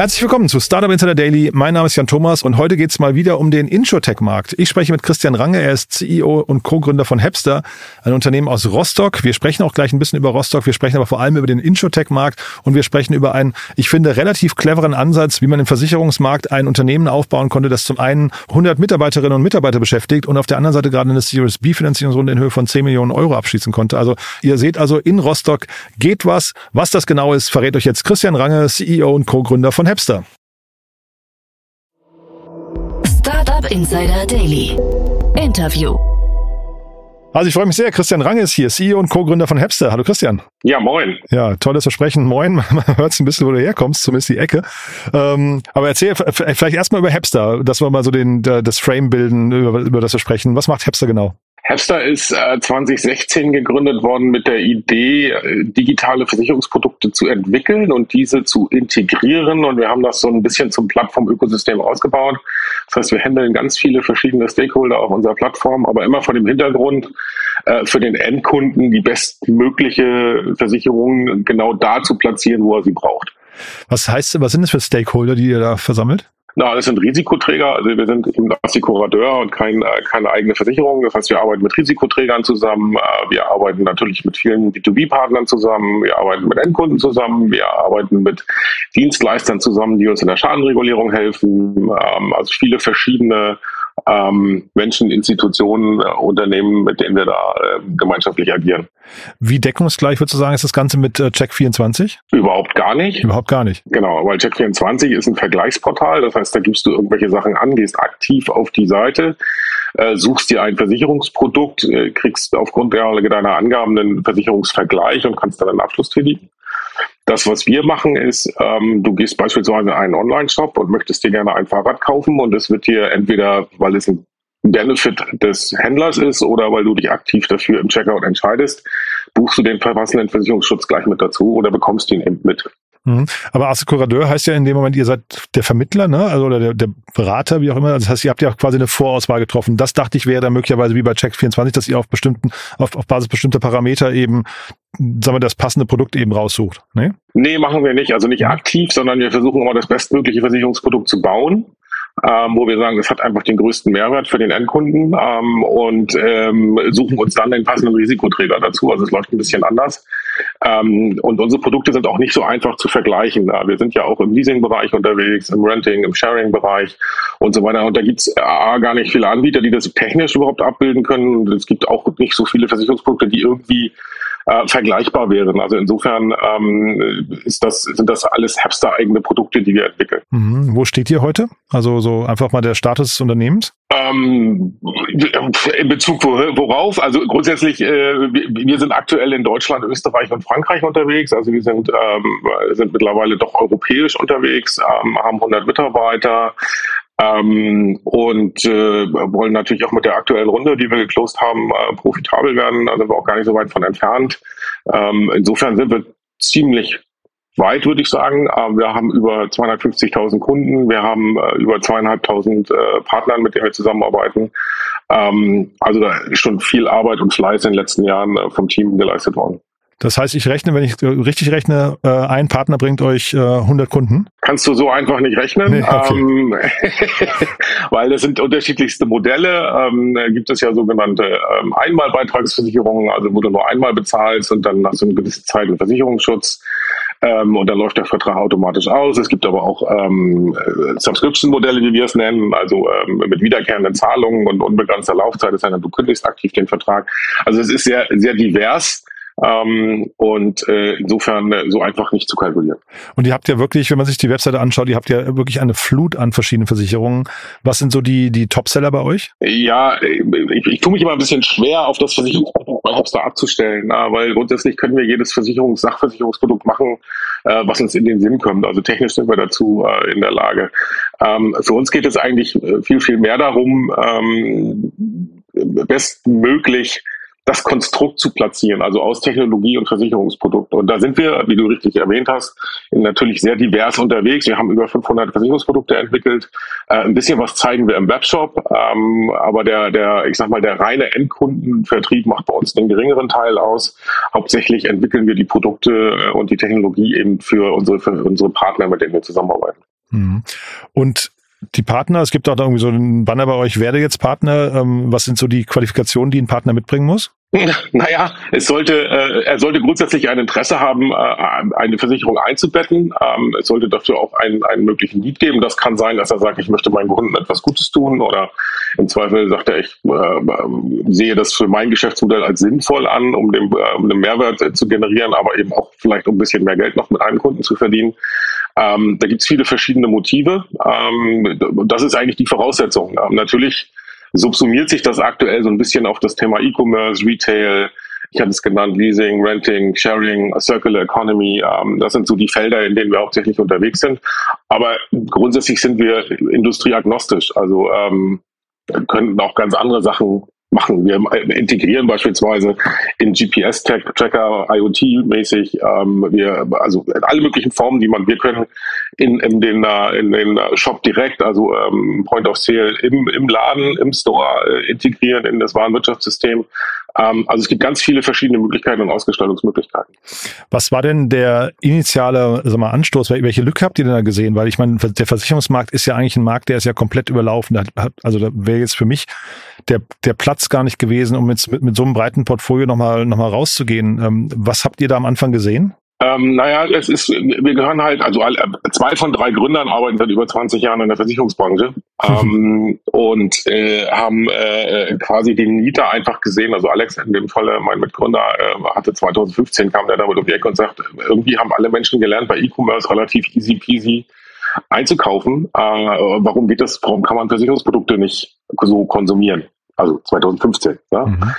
Herzlich willkommen zu Startup Insider Daily. Mein Name ist Jan Thomas und heute geht es mal wieder um den Insurtech-Markt. Ich spreche mit Christian Range, er ist CEO und Co-Gründer von Hepster, ein Unternehmen aus Rostock. Wir sprechen auch gleich ein bisschen über Rostock, wir sprechen aber vor allem über den Insurtech-Markt und wir sprechen über einen, ich finde, relativ cleveren Ansatz, wie man im Versicherungsmarkt ein Unternehmen aufbauen konnte, das zum einen 100 Mitarbeiterinnen und Mitarbeiter beschäftigt und auf der anderen Seite gerade eine Series B-Finanzierungsrunde in Höhe von 10 Millionen Euro abschließen konnte. Also ihr seht also, in Rostock geht was. Was das genau ist, verrät euch jetzt Christian Range, CEO und Co-Gründer von Hepster. Startup Insider Daily. Interview. Also ich freue mich sehr. Christian Range ist hier, CEO und Co-Gründer von Hepster. Hallo Christian. Ja, moin. Ja, tolles Versprechen. Moin. Man hört ein bisschen, wo du herkommst, zumindest die Ecke. Ähm, aber erzähl vielleicht erstmal über Hepster, dass wir mal so den, das Frame bilden, über, über das wir sprechen. Was macht Hepster genau? Hepster ist äh, 2016 gegründet worden mit der Idee, äh, digitale Versicherungsprodukte zu entwickeln und diese zu integrieren. Und wir haben das so ein bisschen zum Plattformökosystem ausgebaut. Das heißt, wir handeln ganz viele verschiedene Stakeholder auf unserer Plattform, aber immer vor dem Hintergrund, äh, für den Endkunden die bestmögliche Versicherung genau da zu platzieren, wo er sie braucht. Was heißt, was sind das für Stakeholder, die ihr da versammelt? Na, das sind Risikoträger. Also wir sind eben Assekurateur und kein, äh, keine eigene Versicherung. Das heißt, wir arbeiten mit Risikoträgern zusammen. Äh, wir arbeiten natürlich mit vielen B2B-Partnern zusammen. Wir arbeiten mit Endkunden zusammen. Wir arbeiten mit Dienstleistern zusammen, die uns in der Schadenregulierung helfen. Ähm, also viele verschiedene ähm, Menschen, Institutionen, äh, Unternehmen, mit denen wir da äh, gemeinschaftlich agieren. Wie deckungsgleich würdest du sagen, ist das Ganze mit äh, Check24? Überhaupt gar nicht. Überhaupt gar nicht. Genau, weil Check24 ist ein Vergleichsportal. Das heißt, da gibst du irgendwelche Sachen an, gehst aktiv auf die Seite, äh, suchst dir ein Versicherungsprodukt, äh, kriegst aufgrund deiner Angaben einen Versicherungsvergleich und kannst dann einen Abschluss tätigen. Das, was wir machen, ist, ähm, du gehst beispielsweise in einen Online-Shop und möchtest dir gerne ein Fahrrad kaufen und es wird dir entweder, weil es ein Benefit des Händlers ist oder weil du dich aktiv dafür im Checkout entscheidest, buchst du den passenden Versicherungsschutz gleich mit dazu oder bekommst ihn eben mit. Mhm. Aber Assekurateur heißt ja in dem Moment, ihr seid der Vermittler, ne? Also oder der, der Berater, wie auch immer. Das heißt, ihr habt ja quasi eine Vorauswahl getroffen. Das dachte ich wäre dann möglicherweise wie bei Check24, dass ihr auf bestimmten, auf, auf Basis bestimmter Parameter eben, sagen wir, das passende Produkt eben raussucht. Ne? Nee, machen wir nicht. Also nicht aktiv, sondern wir versuchen immer das bestmögliche Versicherungsprodukt zu bauen ähm, wo wir sagen, es hat einfach den größten Mehrwert für den Endkunden ähm, und ähm, suchen uns dann den passenden Risikoträger dazu. Also es läuft ein bisschen anders. Ähm, und unsere Produkte sind auch nicht so einfach zu vergleichen. Wir sind ja auch im Leasing-Bereich unterwegs, im Renting, im Sharing-Bereich und so weiter. Und da gibt es gar nicht viele Anbieter, die das technisch überhaupt abbilden können. Und es gibt auch nicht so viele Versicherungsprodukte, die irgendwie äh, vergleichbar wären. Also insofern ähm, ist das, sind das alles Hapster-eigene Produkte, die wir entwickeln. Mhm. Wo steht ihr heute? Also so einfach mal der Status des Unternehmens? Ähm, in Bezug worauf? Also grundsätzlich, äh, wir sind aktuell in Deutschland, Österreich und Frankreich unterwegs. Also wir sind, ähm, sind mittlerweile doch europäisch unterwegs, ähm, haben 100 Mitarbeiter, ähm, und äh, wollen natürlich auch mit der aktuellen Runde, die wir geclosed haben, äh, profitabel werden. Da sind wir auch gar nicht so weit von entfernt. Ähm, insofern sind wir ziemlich weit, würde ich sagen. Ähm, wir haben über 250.000 Kunden, wir haben äh, über zweieinhalbtausend äh, Partnern, mit denen wir zusammenarbeiten. Ähm, also da ist schon viel Arbeit und Fleiß in den letzten Jahren äh, vom Team geleistet worden. Das heißt, ich rechne, wenn ich richtig rechne, äh, ein Partner bringt euch 100 äh, Kunden? Kannst du so einfach nicht rechnen, nee, okay. ähm, weil das sind unterschiedlichste Modelle. Ähm, da gibt es ja sogenannte ähm, Einmalbeitragsversicherungen, also wo du nur einmal bezahlst und dann hast du eine gewisse Zeit einen Versicherungsschutz. Ähm, und dann läuft der Vertrag automatisch aus. Es gibt aber auch ähm, Subscription-Modelle, wie wir es nennen, also ähm, mit wiederkehrenden Zahlungen und unbegrenzter Laufzeit. Das heißt, du kündigst aktiv den Vertrag. Also es ist sehr, sehr divers. Ähm, und äh, insofern äh, so einfach nicht zu kalkulieren. Und ihr habt ja wirklich, wenn man sich die Webseite anschaut, ihr habt ja wirklich eine Flut an verschiedenen Versicherungen. Was sind so die, die Topseller bei euch? Ja, ich, ich tue mich immer ein bisschen schwer, auf das Versicherungsprodukt bei Hopster abzustellen, na, weil grundsätzlich können wir jedes Versicherungs-, Sachversicherungsprodukt machen, äh, was uns in den Sinn kommt. Also technisch sind wir dazu äh, in der Lage. Ähm, für uns geht es eigentlich äh, viel, viel mehr darum, ähm, bestmöglich das Konstrukt zu platzieren, also aus Technologie und Versicherungsprodukt. Und da sind wir, wie du richtig erwähnt hast, natürlich sehr divers unterwegs. Wir haben über 500 Versicherungsprodukte entwickelt. Äh, ein bisschen was zeigen wir im Webshop, ähm, aber der, der, ich sag mal, der reine Endkundenvertrieb macht bei uns den geringeren Teil aus. Hauptsächlich entwickeln wir die Produkte äh, und die Technologie eben für unsere, für unsere Partner, mit denen wir zusammenarbeiten. Mhm. Und die Partner, es gibt auch da irgendwie so einen Banner bei euch, werde jetzt Partner. Ähm, was sind so die Qualifikationen, die ein Partner mitbringen muss? Naja, es sollte, äh, er sollte grundsätzlich ein Interesse haben, äh, eine Versicherung einzubetten. Ähm, es sollte dafür auch einen, einen möglichen Lied geben. Das kann sein, dass er sagt, ich möchte meinen Kunden etwas Gutes tun oder im Zweifel sagt er, ich äh, sehe das für mein Geschäftsmodell als sinnvoll an, um, den, äh, um den Mehrwert äh, zu generieren, aber eben auch vielleicht um ein bisschen mehr Geld noch mit einem Kunden zu verdienen. Ähm, da gibt es viele verschiedene Motive. Ähm, das ist eigentlich die Voraussetzung. Ähm, natürlich subsumiert sich das aktuell so ein bisschen auf das Thema E-Commerce, Retail, ich hatte es genannt, Leasing, Renting, Sharing, Circular Economy. Ähm, das sind so die Felder, in denen wir hauptsächlich unterwegs sind. Aber grundsätzlich sind wir industrieagnostisch. Also ähm, könnten auch ganz andere Sachen machen. Wir integrieren beispielsweise in GPS-Tracker, IoT-mäßig, ähm, wir, also alle möglichen Formen, die man, wir können in, in den, in den Shop direkt, also ähm, Point of Sale im, im Laden, im Store äh, integrieren in das Warenwirtschaftssystem. Ähm, also es gibt ganz viele verschiedene Möglichkeiten und Ausgestaltungsmöglichkeiten. Was war denn der initiale sag mal, Anstoß? Welche Lücke habt ihr denn da gesehen? Weil ich meine, der Versicherungsmarkt ist ja eigentlich ein Markt, der ist ja komplett überlaufen. Also da wäre jetzt für mich der, der Platz gar nicht gewesen, um jetzt mit, mit so einem breiten Portfolio nochmal noch mal rauszugehen. Ähm, was habt ihr da am Anfang gesehen? Ähm, naja, es ist, wir gehören halt, also zwei von drei Gründern arbeiten seit über 20 Jahren in der Versicherungsbranche ähm, und äh, haben äh, quasi den Nita einfach gesehen. Also Alex in dem Falle, mein Mitgründer, äh, hatte 2015 kam der damit um die Ecke und sagt, irgendwie haben alle Menschen gelernt, bei E-Commerce relativ easy peasy einzukaufen. Äh, warum geht das? Warum kann man Versicherungsprodukte nicht so konsumieren? Also 2015. Ja? Mhm.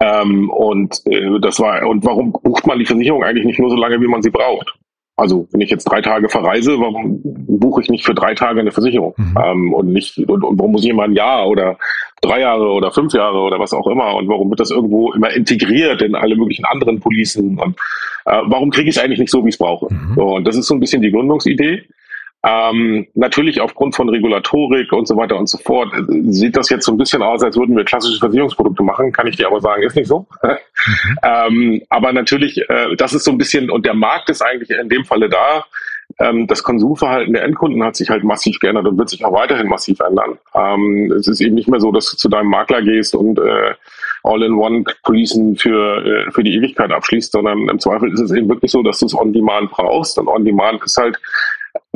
Ähm, und äh, das war, und warum bucht man die Versicherung eigentlich nicht nur so lange, wie man sie braucht? Also wenn ich jetzt drei Tage verreise, warum buche ich nicht für drei Tage eine Versicherung? Mhm. Ähm, und nicht, und, und warum muss ich immer ein Jahr oder drei Jahre oder fünf Jahre oder was auch immer? Und warum wird das irgendwo immer integriert in alle möglichen anderen Policen? Und äh, warum kriege ich es eigentlich nicht so, wie ich es brauche? Mhm. So, und das ist so ein bisschen die Gründungsidee. Ähm, natürlich aufgrund von Regulatorik und so weiter und so fort äh, sieht das jetzt so ein bisschen aus, als würden wir klassische Versicherungsprodukte machen, kann ich dir aber sagen, ist nicht so. Ähm, aber natürlich, äh, das ist so ein bisschen, und der Markt ist eigentlich in dem Falle da. Ähm, das Konsumverhalten der Endkunden hat sich halt massiv geändert und wird sich auch weiterhin massiv ändern. Ähm, es ist eben nicht mehr so, dass du zu deinem Makler gehst und äh, All-in-One-Policen für, äh, für die Ewigkeit abschließt, sondern im Zweifel ist es eben wirklich so, dass du es on-demand brauchst. Und on-demand ist halt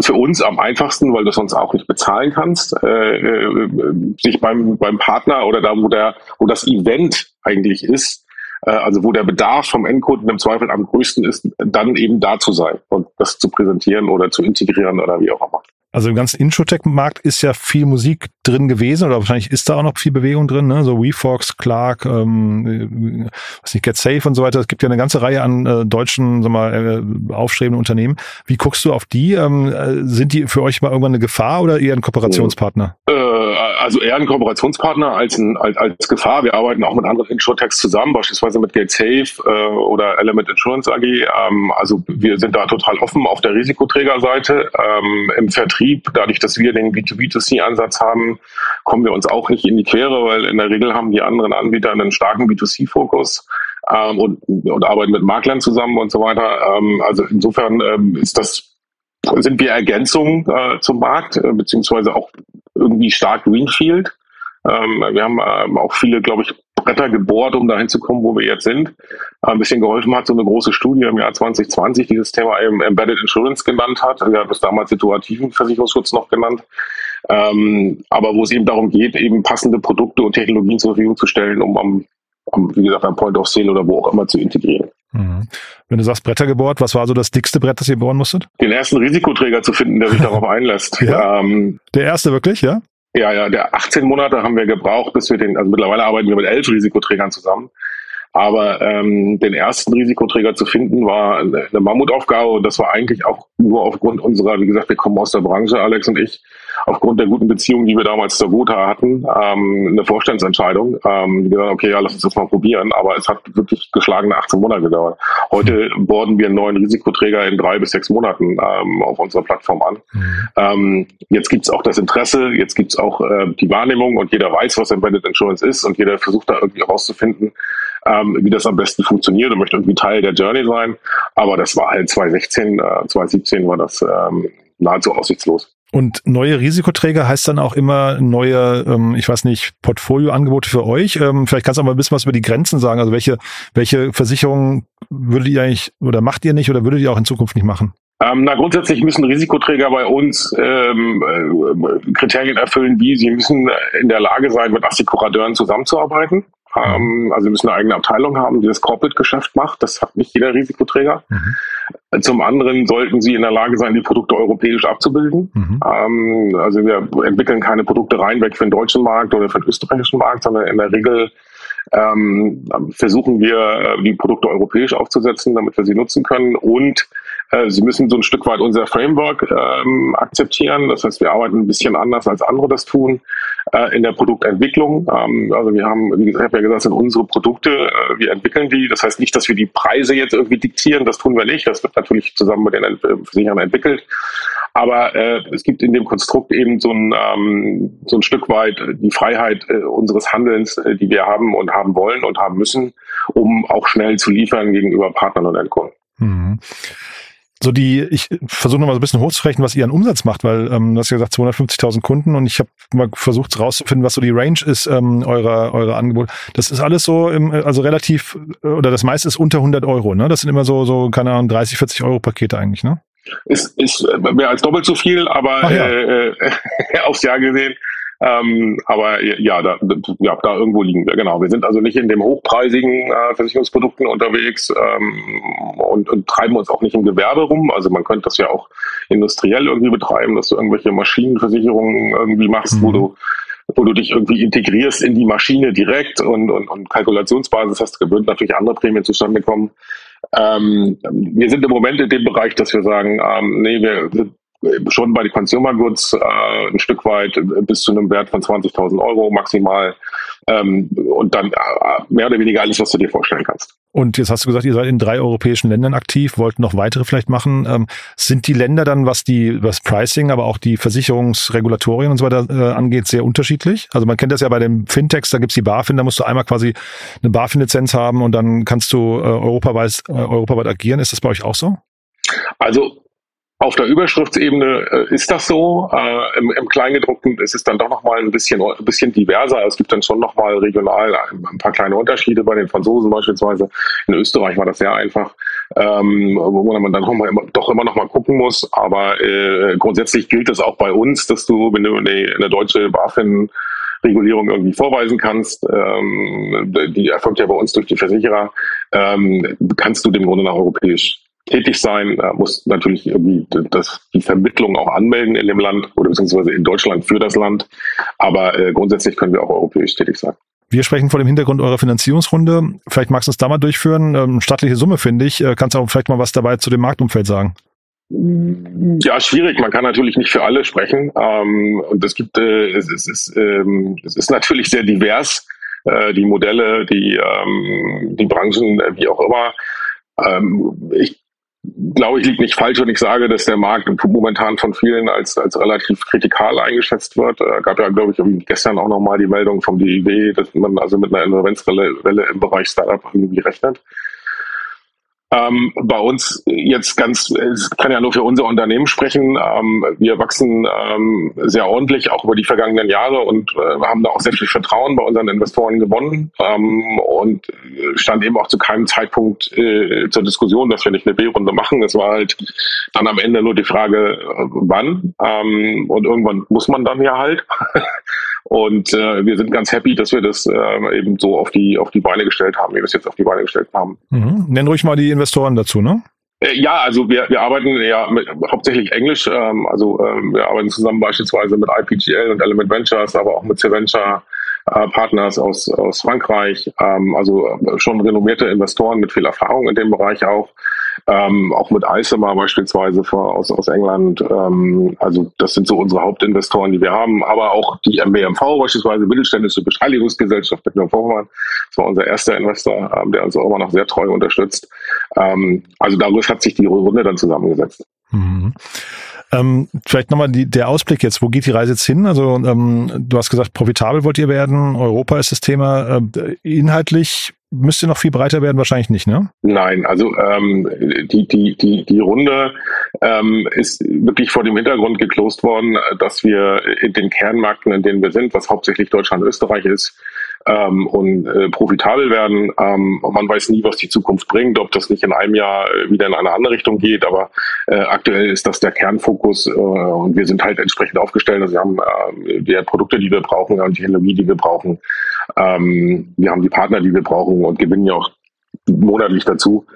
für uns am einfachsten, weil du sonst auch nicht bezahlen kannst, äh, äh, sich beim, beim Partner oder da, wo der, wo das Event eigentlich ist, äh, also wo der Bedarf vom Endkunden im Zweifel am größten ist, dann eben da zu sein und das zu präsentieren oder zu integrieren oder wie auch immer. Also im ganzen Introtech-Markt ist ja viel Musik drin gewesen oder wahrscheinlich ist da auch noch viel Bewegung drin, ne? So WeFox, Clark, ähm, was nicht, Get Safe und so weiter. Es gibt ja eine ganze Reihe an äh, deutschen, sag mal, äh, aufstrebenden Unternehmen. Wie guckst du auf die? Ähm, äh, sind die für euch mal irgendwann eine Gefahr oder eher ein Kooperationspartner? Äh, also eher ein Kooperationspartner als, ein, als, als Gefahr. Wir arbeiten auch mit anderen Insurtechs zusammen, beispielsweise mit GateSafe äh, oder Element Insurance AG. Ähm, also wir sind da total offen auf der Risikoträgerseite. Ähm, Im Vertrieb, dadurch, dass wir den B2B2C-Ansatz haben, kommen wir uns auch nicht in die Quere, weil in der Regel haben die anderen Anbieter einen starken B2C-Fokus. Ähm, und, und arbeiten mit Maklern zusammen und so weiter. Ähm, also insofern ähm, ist das sind wir Ergänzungen äh, zum Markt, äh, beziehungsweise auch irgendwie stark Greenfield. Ähm, wir haben ähm, auch viele, glaube ich, Bretter gebohrt, um dahin zu kommen, wo wir jetzt sind. Ein bisschen geholfen hat so eine große Studie im Jahr 2020, die das Thema Embedded Insurance genannt hat. Wir haben es damals situativen Versicherungsschutz noch genannt. Ähm, aber wo es eben darum geht, eben passende Produkte und Technologien zur Verfügung zu stellen, um am, am wie gesagt, am Point of Sale oder wo auch immer zu integrieren. Mhm. Wenn du sagst Bretter gebohrt, was war so das dickste Brett, das ihr bohren musstet? Den ersten Risikoträger zu finden, der sich darauf einlässt. Ja? Ähm, der erste wirklich, ja? Ja, ja, der 18 Monate haben wir gebraucht, bis wir den, also mittlerweile arbeiten wir mit elf Risikoträgern zusammen. Aber ähm, den ersten Risikoträger zu finden, war eine Mammutaufgabe und das war eigentlich auch nur aufgrund unserer, wie gesagt, wir kommen aus der Branche, Alex und ich, aufgrund der guten Beziehung, die wir damals zur Gotha hatten, ähm, eine Vorstandsentscheidung. Ähm, die gesagt, okay, ja, lass uns das mal probieren, aber es hat wirklich geschlagene 18 Monate gedauert. Heute borden wir einen neuen Risikoträger in drei bis sechs Monaten ähm, auf unserer Plattform an. Mhm. Ähm, jetzt gibt's auch das Interesse, jetzt gibt's auch äh, die Wahrnehmung und jeder weiß, was Embedded Insurance ist und jeder versucht da irgendwie herauszufinden, ähm, wie das am besten funktioniert und möchte irgendwie Teil der Journey sein. Aber das war halt 2016, äh, 2017 war das ähm, nahezu aussichtslos. Und neue Risikoträger heißt dann auch immer neue, ähm, ich weiß nicht, Portfolioangebote für euch. Ähm, vielleicht kannst du auch mal ein bisschen was über die Grenzen sagen. Also welche, welche Versicherungen würdet ihr eigentlich oder macht ihr nicht oder würdet ihr auch in Zukunft nicht machen? Ähm, na, grundsätzlich müssen Risikoträger bei uns ähm, äh, Kriterien erfüllen, wie sie müssen in der Lage sein, mit Assekurateuren zusammenzuarbeiten. Ähm, also wir müssen eine eigene Abteilung haben, die das Corporate-Geschäft macht. Das hat nicht jeder Risikoträger. Mhm. Zum anderen sollten sie in der Lage sein, die Produkte europäisch abzubilden. Mhm. Ähm, also wir entwickeln keine Produkte reinweg für den deutschen Markt oder für den österreichischen Markt, sondern in der Regel ähm, versuchen wir, äh, die Produkte europäisch aufzusetzen, damit wir sie nutzen können. Und sie müssen so ein Stück weit unser Framework ähm, akzeptieren. Das heißt, wir arbeiten ein bisschen anders, als andere das tun äh, in der Produktentwicklung. Ähm, also wir haben, wie gesagt, ich habe ja gesagt, sind unsere Produkte, äh, wir entwickeln die. Das heißt nicht, dass wir die Preise jetzt irgendwie diktieren, das tun wir nicht. Das wird natürlich zusammen mit den äh, Versicherern entwickelt. Aber äh, es gibt in dem Konstrukt eben so ein, ähm, so ein Stück weit die Freiheit äh, unseres Handelns, äh, die wir haben und haben wollen und haben müssen, um auch schnell zu liefern gegenüber Partnern und Endkunden. Mhm so die, ich versuche nochmal so ein bisschen hochzurechnen, was ihr an Umsatz macht, weil ähm, du hast ja gesagt 250.000 Kunden und ich habe mal versucht rauszufinden, was so die Range ist ähm, eurer eurer Angebote. Das ist alles so, im, also relativ oder das meiste ist unter 100 Euro. Ne, das sind immer so so keine Ahnung 30, 40 Euro Pakete eigentlich, ne? Ist, ist mehr als doppelt so viel, aber ja. äh, äh aufs Jahr gesehen ähm, aber ja da, ja, da irgendwo liegen wir, genau. Wir sind also nicht in den hochpreisigen äh, Versicherungsprodukten unterwegs ähm, und, und treiben uns auch nicht im Gewerbe rum. Also man könnte das ja auch industriell irgendwie betreiben, dass du irgendwelche Maschinenversicherungen irgendwie machst, mhm. wo du wo du dich irgendwie integrierst in die Maschine direkt und, und, und Kalkulationsbasis hast, gewöhnt natürlich andere Prämien zustande kommen. Ähm, wir sind im Moment in dem Bereich, dass wir sagen, ähm, nee, wir schon bei den Consumer Goods äh, ein Stück weit bis zu einem Wert von 20.000 Euro maximal ähm, und dann äh, mehr oder weniger alles, was du dir vorstellen kannst. Und jetzt hast du gesagt, ihr seid in drei europäischen Ländern aktiv, wollt noch weitere vielleicht machen. Ähm, sind die Länder dann, was die was Pricing, aber auch die Versicherungsregulatorien und so weiter äh, angeht, sehr unterschiedlich? Also man kennt das ja bei den Fintechs, da gibt's die BaFin, da musst du einmal quasi eine BaFin-Lizenz haben und dann kannst du äh, europaweit, äh, europaweit agieren. Ist das bei euch auch so? Also auf der Überschriftsebene äh, ist das so. Äh, im, Im Kleingedruckten ist es dann doch nochmal ein bisschen, ein bisschen diverser. Es gibt dann schon nochmal regional ein paar kleine Unterschiede bei den Franzosen beispielsweise. In Österreich war das sehr einfach, ähm, wo man dann noch mal, doch immer noch mal gucken muss. Aber äh, grundsätzlich gilt es auch bei uns, dass du, wenn du eine, eine deutsche BaFin Regulierung irgendwie vorweisen kannst, ähm, die erfolgt ja bei uns durch die Versicherer, ähm, kannst du dem Grunde nach europäisch tätig sein, er muss natürlich irgendwie das, die Vermittlung auch anmelden in dem Land oder beziehungsweise in Deutschland für das Land. Aber äh, grundsätzlich können wir auch europäisch tätig sein. Wir sprechen vor dem Hintergrund eurer Finanzierungsrunde. Vielleicht magst du es da mal durchführen. Ähm, stattliche Summe, finde ich. Äh, kannst du auch vielleicht mal was dabei zu dem Marktumfeld sagen? Ja, schwierig. Man kann natürlich nicht für alle sprechen. Ähm, und es gibt, äh, es, es, ist, ähm, es ist natürlich sehr divers. Äh, die Modelle, die, ähm, die Branchen, äh, wie auch immer. Ähm, ich glaube ich, liegt nicht falsch, wenn ich sage, dass der Markt momentan von vielen als, als relativ kritikal eingeschätzt wird. Äh, gab ja, glaube ich, gestern auch nochmal die Meldung vom DIW, dass man also mit einer Insolvenzwelle im Bereich Startup irgendwie rechnet. Ähm, bei uns jetzt ganz, ich kann ja nur für unser Unternehmen sprechen. Ähm, wir wachsen ähm, sehr ordentlich, auch über die vergangenen Jahre und äh, haben da auch sehr viel Vertrauen bei unseren Investoren gewonnen ähm, und stand eben auch zu keinem Zeitpunkt äh, zur Diskussion, dass wir nicht eine B-Runde machen. Es war halt dann am Ende nur die Frage, äh, wann ähm, und irgendwann muss man dann ja halt. Und äh, wir sind ganz happy, dass wir das äh, eben so auf die, auf die Beine gestellt haben, wie wir es jetzt auf die Beine gestellt haben. Mhm. Nenn ruhig mal die Investoren dazu, ne? Äh, ja, also wir, wir arbeiten ja mit, hauptsächlich Englisch. Ähm, also ähm, wir arbeiten zusammen beispielsweise mit IPGL und Element Ventures, aber auch mit C-Venture äh, Partners aus, aus Frankreich. Ähm, also äh, schon renommierte Investoren mit viel Erfahrung in dem Bereich auch ähm, auch mit Icemer beispielsweise vor, aus, aus England. Ähm, also das sind so unsere Hauptinvestoren, die wir haben, aber auch die MBMV beispielsweise, Mittelständische Beteiligungsgesellschaft Vormann. Das war unser erster Investor, ähm, der uns auch immer noch sehr treu unterstützt. Ähm, also daraus hat sich die Runde dann zusammengesetzt. Mhm. Ähm, vielleicht nochmal die, der Ausblick jetzt. Wo geht die Reise jetzt hin? Also ähm, du hast gesagt, profitabel wollt ihr werden. Europa ist das Thema. Äh, inhaltlich müsst ihr noch viel breiter werden? Wahrscheinlich nicht, ne? Nein, also ähm, die, die, die, die Runde ähm, ist wirklich vor dem Hintergrund geklost worden, dass wir in den Kernmärkten, in denen wir sind, was hauptsächlich Deutschland und Österreich ist, ähm, und äh, profitabel werden. Ähm, man weiß nie, was die Zukunft bringt, ob das nicht in einem Jahr äh, wieder in eine andere Richtung geht, aber äh, aktuell ist das der Kernfokus äh, und wir sind halt entsprechend aufgestellt. Also wir haben äh, die Produkte, die wir brauchen, wir haben die Technologie, die wir brauchen, ähm, wir haben die Partner, die wir brauchen und gewinnen ja auch monatlich dazu.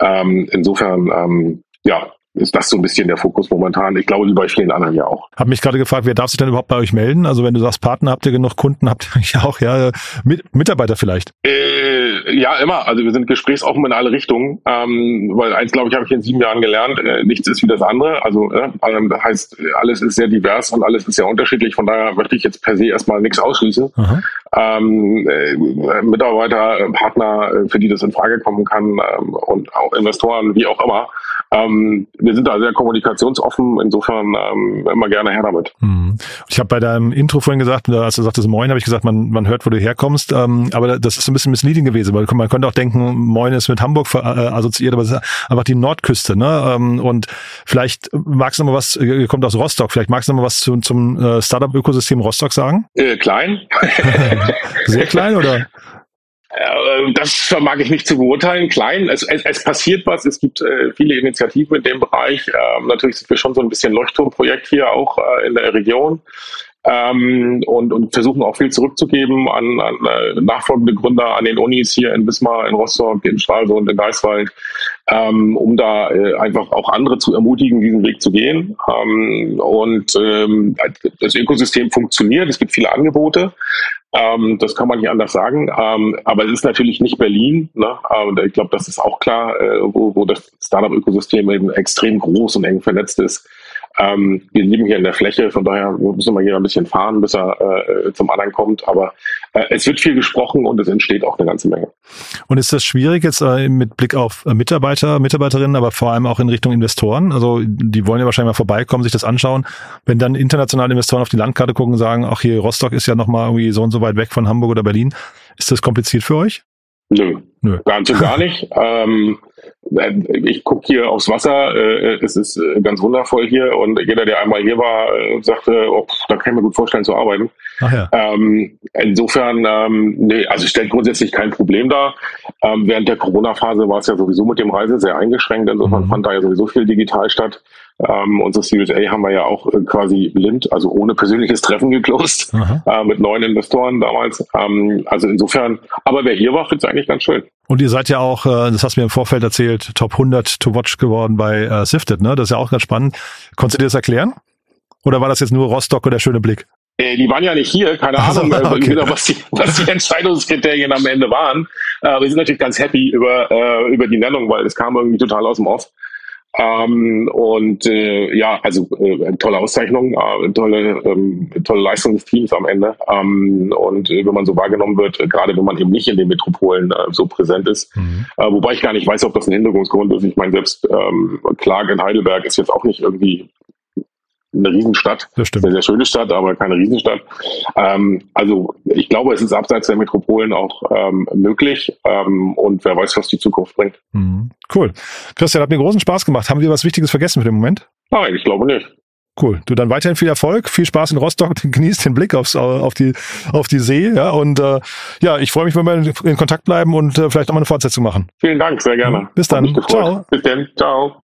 Ähm, insofern, ähm, ja, ist das so ein bisschen der Fokus momentan. Ich glaube, wie bei vielen anderen ja auch. Hab mich gerade gefragt, wer darf sich denn überhaupt bei euch melden? Also wenn du sagst Partner, habt ihr genug Kunden, habt ihr ja auch ja mit, Mitarbeiter vielleicht? Äh, ja, immer. Also wir sind gesprächsoffen in alle Richtungen, ähm, weil eins, glaube ich, habe ich in sieben Jahren gelernt, äh, nichts ist wie das andere. Also äh, das heißt, alles ist sehr divers und alles ist sehr unterschiedlich. Von daher möchte ich jetzt per se erstmal nichts ausschließen. Ähm, äh, Mitarbeiter, Partner, äh, für die das in Frage kommen kann ähm, und auch Investoren, wie auch immer. Ähm, wir sind da sehr kommunikationsoffen, insofern ähm, immer gerne her damit. Mhm. Ich habe bei deinem Intro vorhin gesagt, als du sagtest Moin, habe ich gesagt, man, man hört, wo du herkommst, ähm, aber das ist ein bisschen misleading gewesen, weil man könnte auch denken, Moin ist mit Hamburg äh, assoziiert, aber es ist einfach die Nordküste. Ne? Ähm, und vielleicht magst du noch mal was, ihr kommt aus Rostock, vielleicht magst du noch mal was zu, zum äh, Startup-Ökosystem Rostock sagen? Äh, klein. Sehr klein oder? Äh, das vermag ich nicht zu beurteilen. Klein, es, es, es passiert was. Es gibt äh, viele Initiativen in dem Bereich. Ähm, natürlich sind wir schon so ein bisschen Leuchtturmprojekt hier auch äh, in der Region. Ähm, und, und versuchen auch viel zurückzugeben an, an äh, nachfolgende Gründer an den Unis hier in Wismar, in Rostock, in Stralsund, in Greifswald, ähm, um da äh, einfach auch andere zu ermutigen, diesen Weg zu gehen. Ähm, und ähm, das Ökosystem funktioniert, es gibt viele Angebote. Ähm, das kann man nicht anders sagen. Ähm, aber es ist natürlich nicht Berlin. Ne? Und ich glaube, das ist auch klar, äh, wo, wo das Startup-Ökosystem eben extrem groß und eng vernetzt ist. Ähm, wir leben hier in der Fläche, von daher müssen wir hier ein bisschen fahren, bis er äh, zum anderen kommt. Aber äh, es wird viel gesprochen und es entsteht auch eine ganze Menge. Und ist das schwierig jetzt äh, mit Blick auf äh, Mitarbeiter, Mitarbeiterinnen, aber vor allem auch in Richtung Investoren? Also die wollen ja wahrscheinlich mal vorbeikommen, sich das anschauen. Wenn dann internationale Investoren auf die Landkarte gucken und sagen, ach hier, Rostock ist ja nochmal irgendwie so und so weit weg von Hamburg oder Berlin. Ist das kompliziert für euch? Nö, Nö. ganz und gar nicht. ähm, ich gucke hier aufs Wasser, äh, es ist äh, ganz wundervoll hier und jeder, der einmal hier war, äh, sagte, oh, da kann ich mir gut vorstellen zu arbeiten. Ja. ähm, insofern, ähm, nee, also stellt grundsätzlich kein Problem dar. Ähm, während der Corona-Phase war es ja sowieso mit dem Reisen sehr eingeschränkt, insofern mhm. fand da ja sowieso viel digital statt. Ähm, unsere Series A haben wir ja auch äh, quasi blind, also ohne persönliches Treffen geclosed, äh, mit neuen Investoren damals. Ähm, also insofern, aber wer hier war, findet es eigentlich ganz schön. Und ihr seid ja auch, äh, das hast du mir im Vorfeld erzählt, Top 100 to Watch geworden bei äh, Sifted, ne? Das ist ja auch ganz spannend. Konntest du dir das erklären? Oder war das jetzt nur Rostock und der schöne Blick? Äh, die waren ja nicht hier, keine also, Ahnung, äh, okay. was, die, was die Entscheidungskriterien am Ende waren. Äh, wir sind natürlich ganz happy über, äh, über die Nennung, weil es kam irgendwie total aus dem Off. Ähm, und äh, ja, also äh, tolle Auszeichnung, äh, tolle, ähm, tolle Leistung des Teams am Ende. Ähm, und äh, wenn man so wahrgenommen wird, äh, gerade wenn man eben nicht in den Metropolen äh, so präsent ist, mhm. äh, wobei ich gar nicht weiß, ob das ein Hinderungsgrund ist. Ich meine, selbst ähm, Clark in Heidelberg ist jetzt auch nicht irgendwie eine Riesenstadt. Das stimmt. Eine sehr schöne Stadt, aber keine Riesenstadt. Ähm, also ich glaube, es ist abseits der Metropolen auch ähm, möglich ähm, und wer weiß, was die Zukunft bringt. Mhm. Cool. Christian, hat mir großen Spaß gemacht. Haben wir was Wichtiges vergessen für den Moment? Nein, ich glaube nicht. Cool. Du dann weiterhin viel Erfolg, viel Spaß in Rostock, genießt den Blick aufs, auf die auf die See, ja und äh, ja, ich freue mich, wenn wir in Kontakt bleiben und äh, vielleicht nochmal eine Fortsetzung machen. Vielen Dank, sehr gerne. Bis dann. Ciao. Bis dann. Ciao.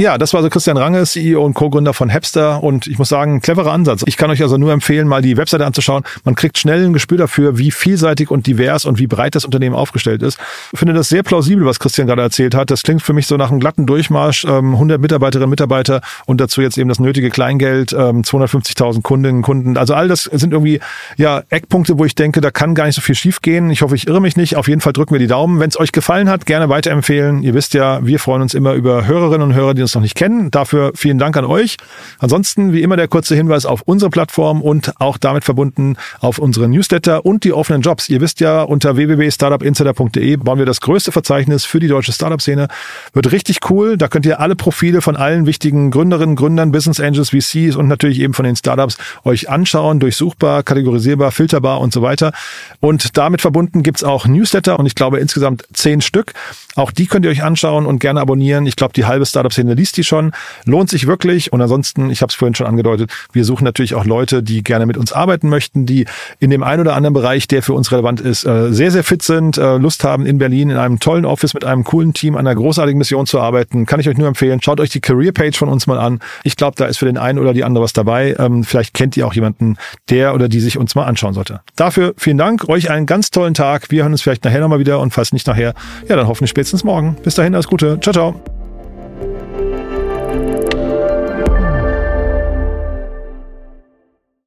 Ja, das war also Christian Range, CEO und Co-Gründer von Hepster und ich muss sagen, cleverer Ansatz. Ich kann euch also nur empfehlen, mal die Webseite anzuschauen. Man kriegt schnell ein Gespür dafür, wie vielseitig und divers und wie breit das Unternehmen aufgestellt ist. Ich finde das sehr plausibel, was Christian gerade erzählt hat. Das klingt für mich so nach einem glatten Durchmarsch, 100 ähm, Mitarbeiterinnen und Mitarbeiter und dazu jetzt eben das nötige Kleingeld, 250.000 ähm, Kundinnen und Kunden. Also all das sind irgendwie ja Eckpunkte, wo ich denke, da kann gar nicht so viel schiefgehen. Ich hoffe, ich irre mich nicht. Auf jeden Fall drücken wir die Daumen. Wenn es euch gefallen hat, gerne weiterempfehlen. Ihr wisst ja, wir freuen uns immer über Hörerinnen und Hörer, die uns noch nicht kennen. Dafür vielen Dank an euch. Ansonsten, wie immer, der kurze Hinweis auf unsere Plattform und auch damit verbunden auf unsere Newsletter und die offenen Jobs. Ihr wisst ja, unter www.startupinsider.de bauen wir das größte Verzeichnis für die deutsche Startup-Szene. Wird richtig cool. Da könnt ihr alle Profile von allen wichtigen Gründerinnen, Gründern, Business Angels, VCs und natürlich eben von den Startups euch anschauen, durchsuchbar, kategorisierbar, filterbar und so weiter. Und damit verbunden gibt's auch Newsletter und ich glaube insgesamt zehn Stück. Auch die könnt ihr euch anschauen und gerne abonnieren. Ich glaube, die halbe Startup-Szene liest die schon. Lohnt sich wirklich. Und ansonsten, ich habe es vorhin schon angedeutet, wir suchen natürlich auch Leute, die gerne mit uns arbeiten möchten, die in dem einen oder anderen Bereich, der für uns relevant ist, äh, sehr, sehr fit sind, äh, Lust haben, in Berlin in einem tollen Office mit einem coolen Team an einer großartigen Mission zu arbeiten. Kann ich euch nur empfehlen. Schaut euch die Career-Page von uns mal an. Ich glaube, da ist für den einen oder die andere was dabei. Ähm, vielleicht kennt ihr auch jemanden, der oder die sich uns mal anschauen sollte. Dafür vielen Dank. Euch einen ganz tollen Tag. Wir hören uns vielleicht nachher nochmal wieder und falls nicht nachher, ja, dann hoffentlich spätestens morgen. Bis dahin, alles Gute. Ciao, ciao.